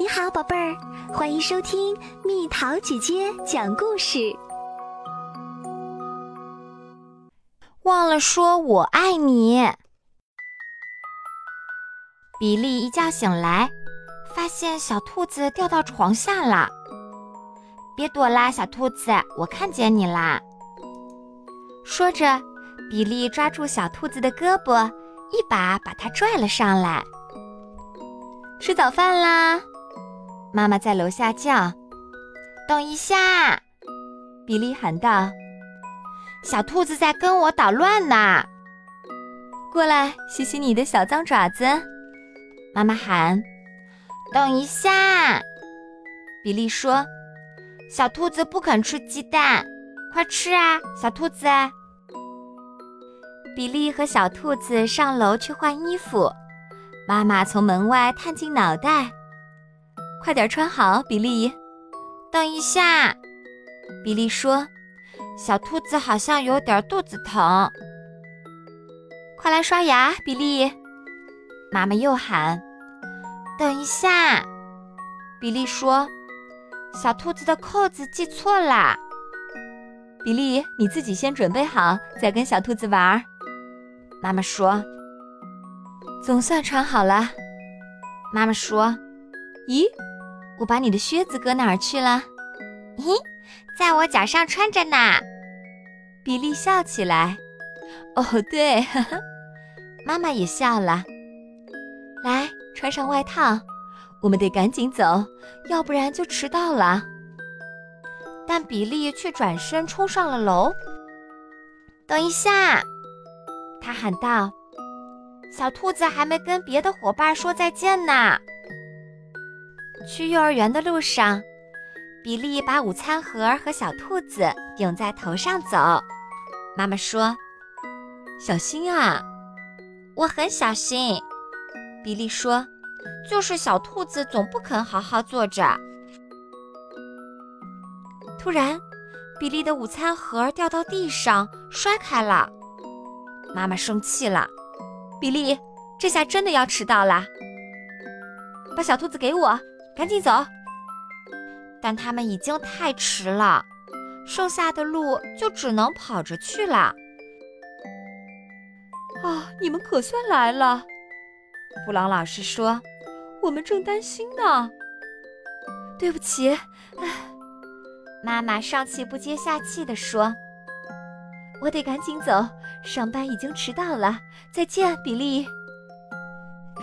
你好，宝贝儿，欢迎收听蜜桃姐姐讲故事。忘了说我爱你。比利一觉醒来，发现小兔子掉到床下了。别躲啦，小兔子，我看见你啦。说着，比利抓住小兔子的胳膊，一把把它拽了上来。吃早饭啦！妈妈在楼下叫：“等一下！”比利喊道：“小兔子在跟我捣乱呢，过来洗洗你的小脏爪子。”妈妈喊：“等一下！”比利说：“小兔子不肯吃鸡蛋，快吃啊，小兔子！”比利和小兔子上楼去换衣服，妈妈从门外探进脑袋。快点穿好，比利。等一下，比利说：“小兔子好像有点肚子疼。”快来刷牙，比利。妈妈又喊：“等一下。”比利说：“小兔子的扣子系错了。”比利，你自己先准备好，再跟小兔子玩。妈妈说：“总算穿好了。”妈妈说：“咦？”我把你的靴子搁哪儿去了？咦，在我脚上穿着呢。比利笑起来。哦，对，呵呵，妈妈也笑了。来，穿上外套，我们得赶紧走，要不然就迟到了。但比利却转身冲上了楼。等一下，他喊道：“小兔子还没跟别的伙伴说再见呢。”去幼儿园的路上，比利把午餐盒和小兔子顶在头上走。妈妈说：“小心啊！”我很小心。比利说：“就是小兔子总不肯好好坐着。”突然，比利的午餐盒掉到地上，摔开了。妈妈生气了：“比利，这下真的要迟到了！把小兔子给我。”赶紧走！但他们已经太迟了，剩下的路就只能跑着去了。啊，你们可算来了！布朗老师说：“我们正担心呢。”对不起，唉，妈妈上气不接下气地说：“我得赶紧走，上班已经迟到了。再见，比利。”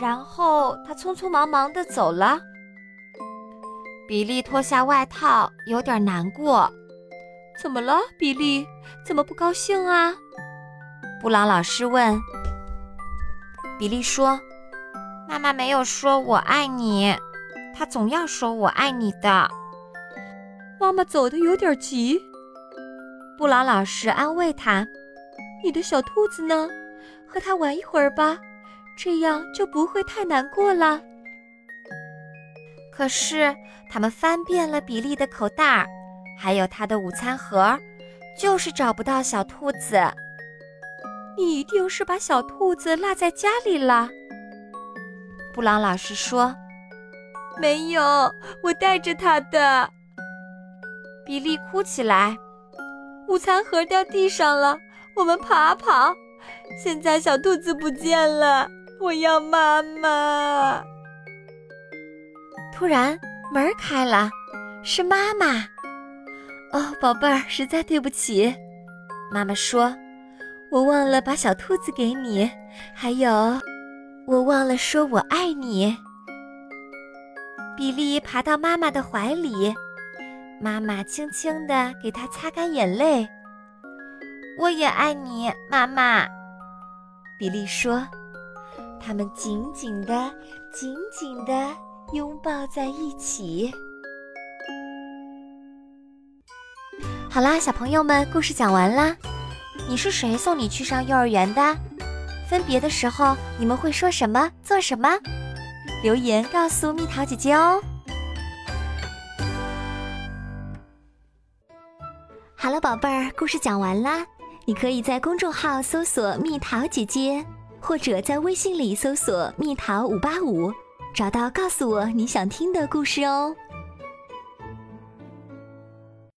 然后他匆匆忙忙地走了。比利脱下外套，有点难过。怎么了，比利？怎么不高兴啊？布朗老师问。比利说：“妈妈没有说我爱你，她总要说我爱你的。”妈妈走的有点急。布朗老师安慰他：“你的小兔子呢？和它玩一会儿吧，这样就不会太难过了。”可是，他们翻遍了比利的口袋，还有他的午餐盒，就是找不到小兔子。你一定是把小兔子落在家里了，布朗老师说。没有，我带着它的。比利哭起来。午餐盒掉地上了，我们跑跑。现在小兔子不见了，我要妈妈。突然，门开了，是妈妈。哦，宝贝儿，实在对不起，妈妈说：“我忘了把小兔子给你，还有，我忘了说我爱你。”比利爬到妈妈的怀里，妈妈轻轻地给他擦干眼泪。“我也爱你，妈妈。”比利说。他们紧紧的，紧紧的。拥抱在一起。好啦，小朋友们，故事讲完啦。你是谁送你去上幼儿园的？分别的时候，你们会说什么？做什么？留言告诉蜜桃姐姐哦。好了，宝贝儿，故事讲完啦。你可以在公众号搜索“蜜桃姐姐”，或者在微信里搜索“蜜桃五八五”。找到告诉我你想听的故事哦。